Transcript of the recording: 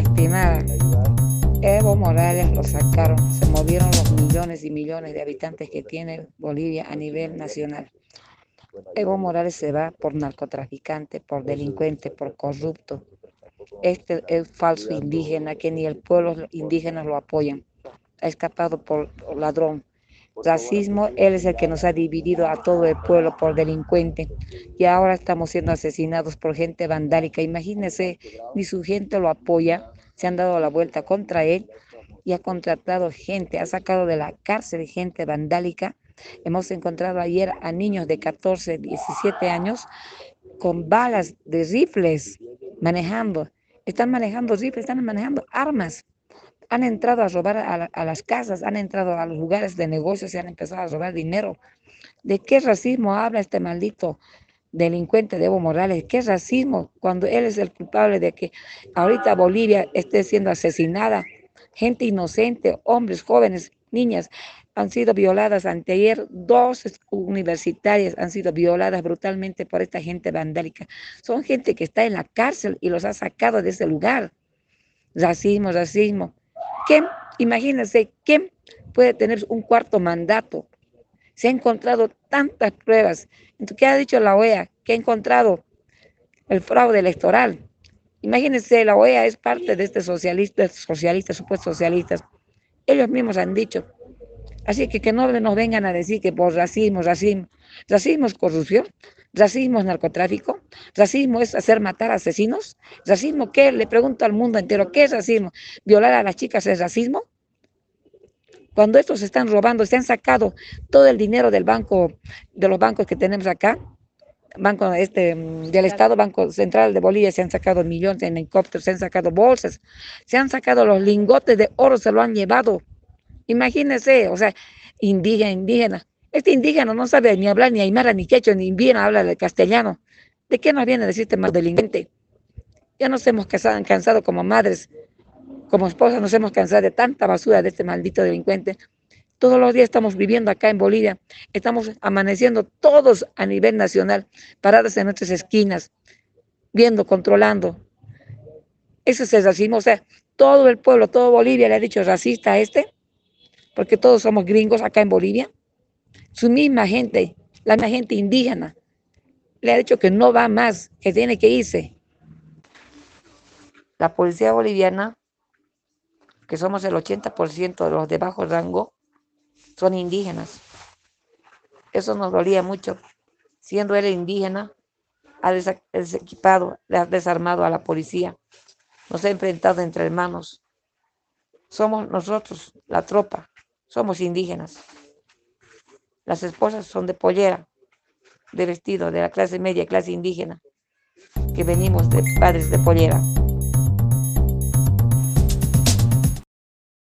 estimada, Evo Morales lo sacaron, se movieron los millones y millones de habitantes que tiene Bolivia a nivel nacional. Evo Morales se va por narcotraficante, por delincuente, por corrupto. Este es falso indígena que ni el pueblo indígena lo apoyan. Ha escapado por ladrón. Racismo, él es el que nos ha dividido a todo el pueblo por delincuente. Y ahora estamos siendo asesinados por gente vandálica. Imagínense, ni su gente lo apoya se han dado la vuelta contra él y ha contratado gente, ha sacado de la cárcel gente vandálica. Hemos encontrado ayer a niños de 14, 17 años con balas de rifles manejando. Están manejando rifles, están manejando armas. Han entrado a robar a, a las casas, han entrado a los lugares de negocios y han empezado a robar dinero. ¿De qué racismo habla este maldito delincuente de Evo Morales. ¿Qué racismo cuando él es el culpable de que ahorita Bolivia esté siendo asesinada? Gente inocente, hombres, jóvenes, niñas han sido violadas. Anteayer dos universitarias han sido violadas brutalmente por esta gente vandálica. Son gente que está en la cárcel y los ha sacado de ese lugar. Racismo, racismo. ¿Quién, imagínense, quién puede tener un cuarto mandato? Se han encontrado tantas pruebas ¿Qué ha dicho la OEA? Que ha encontrado el fraude electoral. Imagínense, la OEA es parte de este socialista, socialistas, supuestos socialistas. Ellos mismos han dicho. Así que que no nos vengan a decir que por racismo, racismo. Racismo es corrupción, racismo es narcotráfico, racismo es hacer matar asesinos. ¿Racismo qué? Le pregunto al mundo entero, ¿qué es racismo? ¿Violar a las chicas es racismo? Cuando estos están robando, se han sacado todo el dinero del banco, de los bancos que tenemos acá, banco este, del Estado, Banco Central de Bolivia, se han sacado millones en helicópteros, se han sacado bolsas, se han sacado los lingotes de oro, se lo han llevado. Imagínense, o sea, indígena, indígena. Este indígena no sabe ni hablar ni aymara, ni quechua, ni bien habla el castellano. ¿De qué nos viene a decirte más delincuente? Ya nos hemos cansado como madres como esposa nos hemos cansado de tanta basura de este maldito delincuente. Todos los días estamos viviendo acá en Bolivia, estamos amaneciendo todos a nivel nacional, parados en nuestras esquinas, viendo, controlando. Eso es el racismo, o sea, todo el pueblo, todo Bolivia le ha dicho racista a este, porque todos somos gringos acá en Bolivia. Su misma gente, la misma gente indígena, le ha dicho que no va más, que tiene que irse. La policía boliviana que somos el 80% de los de bajo rango, son indígenas. Eso nos dolía mucho. Siendo él indígena, ha desequipado, ha desarmado a la policía, nos ha enfrentado entre hermanos. Somos nosotros, la tropa, somos indígenas. Las esposas son de pollera, de vestido, de la clase media, clase indígena, que venimos de padres de pollera.